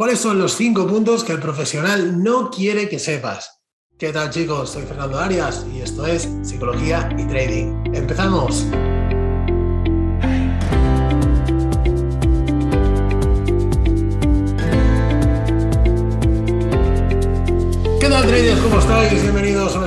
¿Cuáles son los cinco puntos que el profesional no quiere que sepas? ¿Qué tal chicos? Soy Fernando Arias y esto es Psicología y Trading. ¡Empezamos!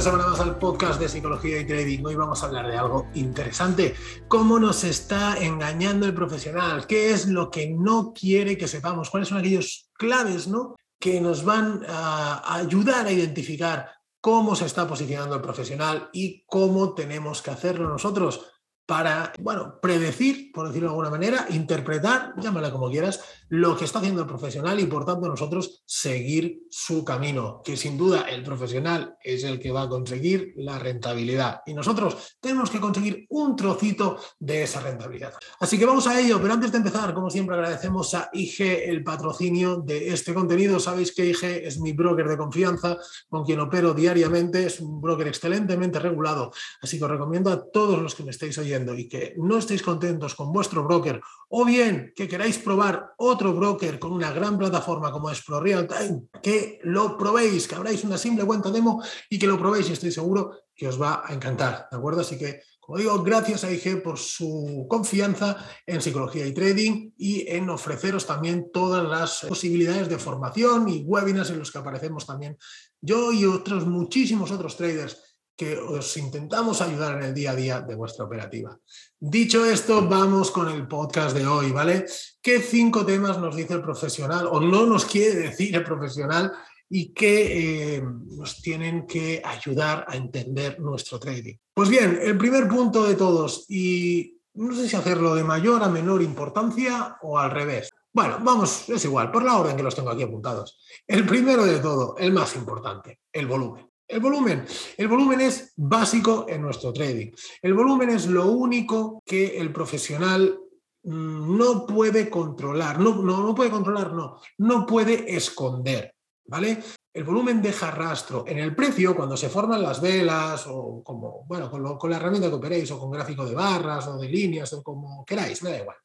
Semana más al podcast de Psicología y Trading. Hoy vamos a hablar de algo interesante. ¿Cómo nos está engañando el profesional? ¿Qué es lo que no quiere que sepamos? ¿Cuáles son aquellos claves ¿no? que nos van a ayudar a identificar cómo se está posicionando el profesional y cómo tenemos que hacerlo nosotros para, bueno, predecir, por decirlo de alguna manera, interpretar, llámala como quieras, lo que está haciendo el profesional y por tanto nosotros seguir su camino, que sin duda el profesional es el que va a conseguir la rentabilidad y nosotros tenemos que conseguir un trocito de esa rentabilidad. Así que vamos a ello, pero antes de empezar, como siempre, agradecemos a IG el patrocinio de este contenido. Sabéis que IG es mi broker de confianza con quien opero diariamente, es un broker excelentemente regulado, así que os recomiendo a todos los que me estéis oyendo y que no estéis contentos con vuestro broker o bien que queráis probar otro broker con una gran plataforma como es Pro Real Time, que lo probéis, que abráis una simple cuenta demo y que lo probéis y estoy seguro que os va a encantar, ¿de acuerdo? Así que, como digo, gracias a IG por su confianza en psicología y trading y en ofreceros también todas las posibilidades de formación y webinars en los que aparecemos también yo y otros muchísimos otros traders que os intentamos ayudar en el día a día de vuestra operativa. Dicho esto, vamos con el podcast de hoy, ¿vale? ¿Qué cinco temas nos dice el profesional o no nos quiere decir el profesional y que eh, nos tienen que ayudar a entender nuestro trading? Pues bien, el primer punto de todos, y no sé si hacerlo de mayor a menor importancia o al revés. Bueno, vamos, es igual, por la orden que los tengo aquí apuntados. El primero de todo, el más importante, el volumen. El volumen. El volumen es básico en nuestro trading. El volumen es lo único que el profesional mm, no puede controlar. No, no, puede controlar, no. No puede esconder. ¿Vale? El volumen deja rastro en el precio cuando se forman las velas o como, bueno, con, con, la herramienta que operéis o con gráfico de barras o de líneas o como queráis, me da igual.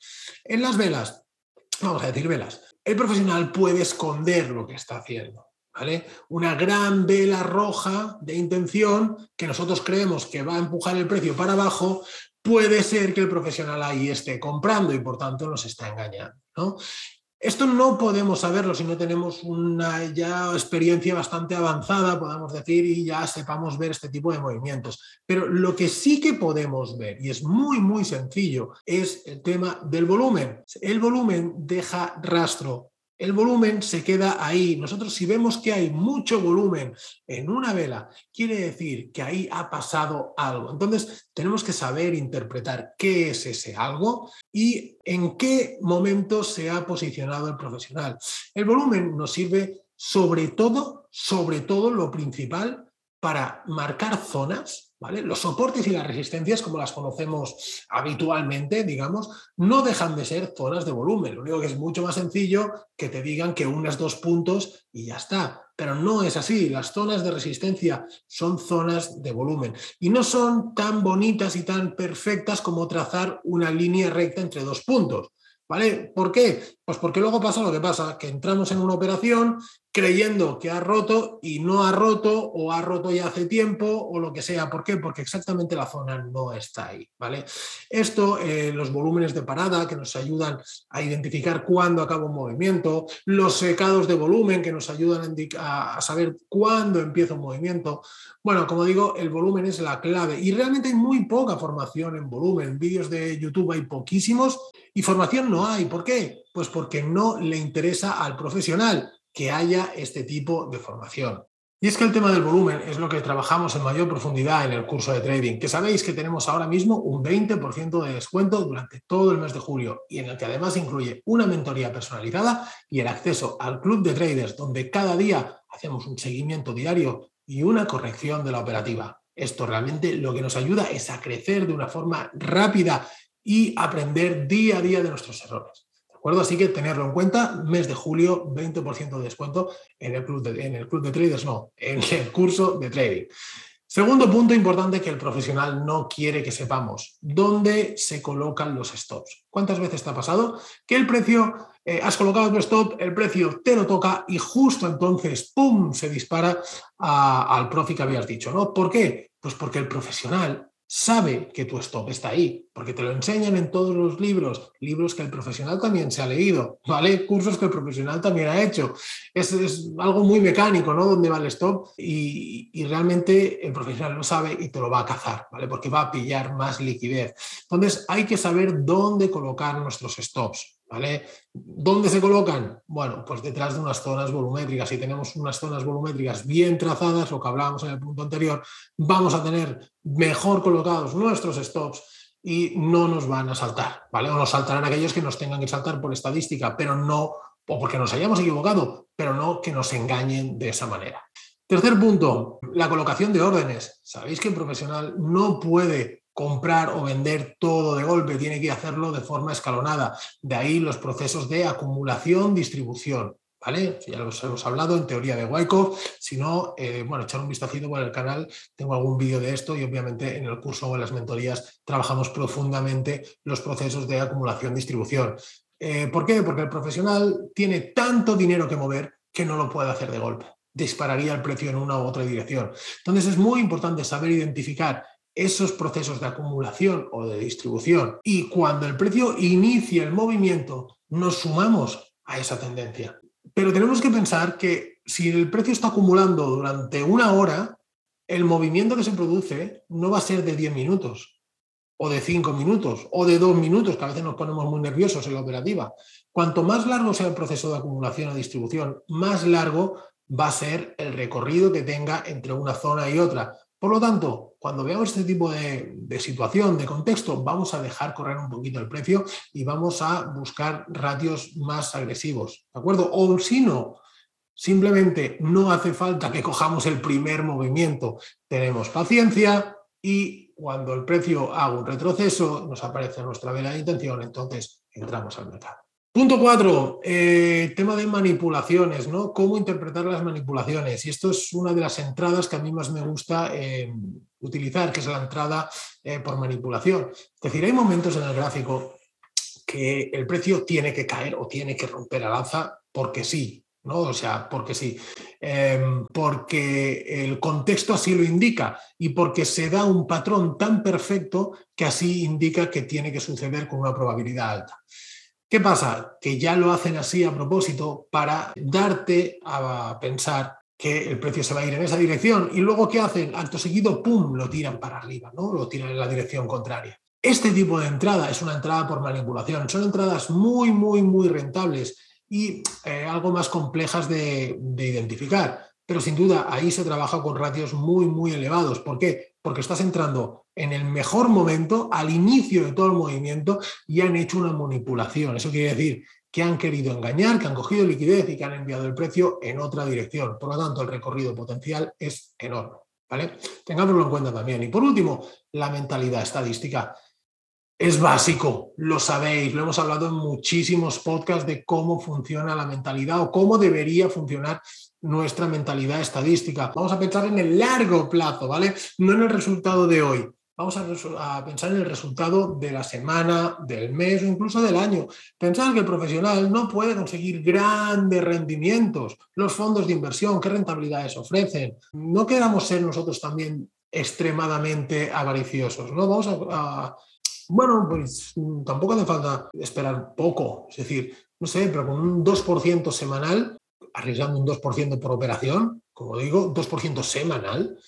En las velas, vamos a decir velas, el profesional puede esconder lo que está haciendo. Una gran vela roja de intención que nosotros creemos que va a empujar el precio para abajo, puede ser que el profesional ahí esté comprando y por tanto nos está engañando. Esto no podemos saberlo si no tenemos una ya experiencia bastante avanzada, podemos decir, y ya sepamos ver este tipo de movimientos. Pero lo que sí que podemos ver, y es muy, muy sencillo, es el tema del volumen. El volumen deja rastro el volumen se queda ahí. Nosotros si vemos que hay mucho volumen en una vela, quiere decir que ahí ha pasado algo. Entonces tenemos que saber interpretar qué es ese algo y en qué momento se ha posicionado el profesional. El volumen nos sirve sobre todo, sobre todo lo principal, para marcar zonas los soportes y las resistencias, como las conocemos habitualmente, digamos, no dejan de ser zonas de volumen. Lo único que es mucho más sencillo que te digan que unas dos puntos y ya está. Pero no es así. Las zonas de resistencia son zonas de volumen y no son tan bonitas y tan perfectas como trazar una línea recta entre dos puntos. ¿Vale? ¿Por qué? Pues porque luego pasa lo que pasa, que entramos en una operación creyendo que ha roto y no ha roto o ha roto ya hace tiempo o lo que sea. ¿Por qué? Porque exactamente la zona no está ahí, ¿vale? Esto, eh, los volúmenes de parada que nos ayudan a identificar cuándo acaba un movimiento, los secados de volumen que nos ayudan a, saber cuándo empieza un movimiento. Bueno, como digo, el volumen es la clave y realmente hay muy poca formación en volumen. Vídeos de YouTube hay poquísimos y formación no hay. ¿Por qué? Pues porque no le interesa al profesional que haya este tipo de formación. Y es que el tema del volumen es lo que trabajamos en mayor profundidad en el curso de trading, que sabéis que tenemos ahora mismo un 20% de descuento durante todo el mes de julio y en el que además incluye una mentoría personalizada y el acceso al club de traders, donde cada día hacemos un seguimiento diario y una corrección de la operativa. Esto realmente lo que nos ayuda es a crecer de una forma rápida y aprender día a día de nuestros errores. ¿De acuerdo? Así que tenerlo en cuenta, mes de julio, 20% de descuento en el, club de, en el club de traders, no, en el curso de trading. Segundo punto importante que el profesional no quiere que sepamos, ¿dónde se colocan los stops? ¿Cuántas veces te ha pasado que el precio, eh, has colocado tu stop, el precio te lo toca y justo entonces, ¡pum!, se dispara al profit que habías dicho, ¿no? ¿Por qué? Pues porque el profesional sabe que tu stop está ahí, porque te lo enseñan en todos los libros, libros que el profesional también se ha leído, ¿vale? Cursos que el profesional también ha hecho. Es, es algo muy mecánico, ¿no? Dónde va el stop y, y, realmente el profesional lo sabe y te lo va a cazar, ¿vale? Porque va a pillar más liquidez. Entonces hay que saber dónde colocar nuestros stops. ¿Vale? ¿Dónde se colocan? Bueno, pues detrás de unas zonas volumétricas. Si tenemos unas zonas volumétricas bien trazadas, lo que hablábamos en el punto anterior, vamos a tener mejor colocados nuestros stops y no nos van a saltar, ¿vale? O nos saltarán aquellos que nos tengan que saltar por estadística, pero no, o porque nos hayamos equivocado, pero no que nos engañen de esa manera. Tercer punto, la colocación de órdenes. Sabéis que el profesional no puede comprar o vender todo de golpe, tiene que hacerlo de forma escalonada. De ahí los procesos de acumulación, distribución. ¿Vale? Ya los hemos hablado en teoría de Wyckoff. Si no, eh, bueno, echar un vistacito por el canal. Tengo algún vídeo de esto y obviamente en el curso o en las mentorías trabajamos profundamente los procesos de acumulación, distribución. Eh, ¿Por qué? Porque el profesional tiene tanto dinero que mover que no lo puede hacer de golpe. Dispararía el precio en una u otra dirección. Entonces es muy importante saber identificar esos procesos de acumulación o de distribución y cuando el precio inicia el movimiento, nos sumamos a esa tendencia. Pero tenemos que pensar que si el precio está acumulando durante una hora, el movimiento que se produce no va a ser de 10 minutos o de 5 minutos o de 2 minutos, que a veces nos ponemos muy nerviosos en la operativa. Cuanto más largo sea el proceso de acumulación o distribución, más largo va a ser el recorrido que tenga entre una zona y otra. Por lo tanto, cuando veamos este tipo de, situación, de contexto, vamos a dejar correr un poquito el precio y vamos a buscar ratios más agresivos, ¿de acuerdo? O si no, simplemente no hace falta que cojamos el primer movimiento, tenemos paciencia y cuando el precio haga un retroceso, nos aparece nuestra vela de intención, entonces entramos al mercado. Punto cuatro, eh, tema de manipulaciones, ¿no? ¿Cómo interpretar las manipulaciones? Y esto es una de las entradas que a mí más me gusta eh, utilizar, que es la entrada eh, por manipulación. Es decir, hay momentos en el gráfico que el precio tiene que caer o tiene que romper al alza porque sí, ¿no? O sea, porque sí, em, porque el contexto así lo indica y porque se da un patrón tan perfecto que así indica que tiene que suceder con una probabilidad alta. ¿Qué pasa? Que ya lo hacen así a propósito para darte a pensar que el precio se va a ir en esa dirección y luego ¿qué hacen? Acto seguido, ¡pum!, lo tiran para arriba, ¿no? Lo tiran en la dirección contraria. Este tipo de entrada es una entrada por manipulación. Son entradas muy, muy, muy rentables y eh, algo más complejas de, de identificar. Pero sin duda ahí se trabaja con ratios muy, muy elevados. ¿Por qué? Porque estás entrando en el mejor momento, al inicio de todo el movimiento, y han hecho una manipulación. Eso quiere decir que han querido engañar, que han cogido liquidez y que han enviado el precio en otra dirección. Por lo tanto, el recorrido potencial es enorme. ¿vale? Tengámoslo en cuenta también. Y por último, la mentalidad estadística. Es básico, lo sabéis, lo hemos hablado en muchísimos podcasts de cómo funciona la mentalidad o cómo debería funcionar nuestra mentalidad estadística. Vamos a pensar en el largo plazo, ¿vale? No en el resultado de hoy vamos a, pensar en el resultado de la semana, del mes o incluso del año. Pensar que el profesional no puede conseguir grandes rendimientos. Los fondos de inversión, ¿qué rentabilidades ofrecen? No queramos ser nosotros también extremadamente avariciosos, ¿no? Vamos a, bueno, pues tampoco hace falta esperar poco, es decir, no sé, pero con un 2% semanal, arriesgando un 2% por operación, como digo, 2% semanal,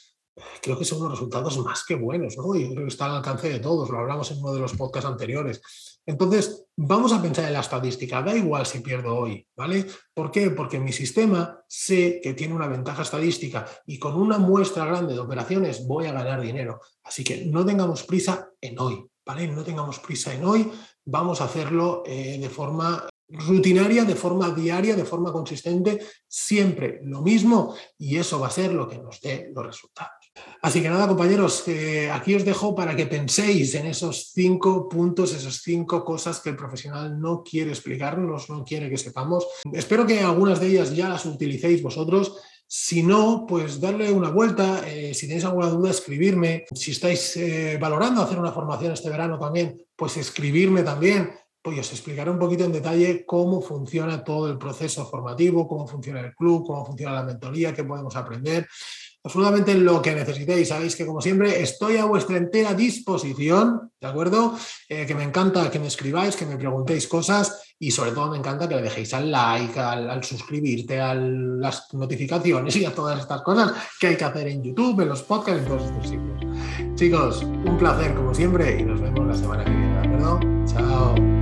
creo que son unos resultados más que buenos, ¿no? Y creo que está al alcance de todos, lo hablamos en uno de los podcasts anteriores. Entonces, vamos a pensar en la estadística, da igual si pierdo hoy, ¿vale? ¿Por qué? Porque mi sistema sé que tiene una ventaja estadística y con una muestra grande de operaciones voy a ganar dinero. Así que no tengamos prisa en hoy, ¿vale? No tengamos prisa en hoy, vamos a hacerlo eh, de forma rutinaria, de forma diaria, de forma consistente, siempre lo mismo y eso va a ser lo que nos dé los resultados. Así que nada, compañeros, aquí os dejo para que penséis en esos cinco puntos, esas cinco cosas que el profesional no quiere explicarnos, no quiere que sepamos. Espero que algunas de ellas ya las utilicéis vosotros. Si no, pues darle una vuelta. Eh, si tenéis alguna duda, escribirme. Si estáis eh, valorando hacer una formación este verano también, pues escribirme también. Pues os explicaré un poquito en detalle cómo funciona todo el proceso formativo, cómo funciona el club, cómo funciona la mentoría, qué podemos aprender absolutamente lo que necesitéis. Sabéis que, como siempre, estoy a vuestra entera disposición, ¿de acuerdo? Eh, que me encanta que me escribáis, que me preguntéis cosas y, sobre todo, me encanta que le dejéis al like, al, suscribirte, a las notificaciones y a todas estas cosas que hay que hacer en YouTube, en los podcasts, en todos estos sitios. Chicos, un placer, como siempre, y nos vemos la semana que viene, ¿de acuerdo? Chao.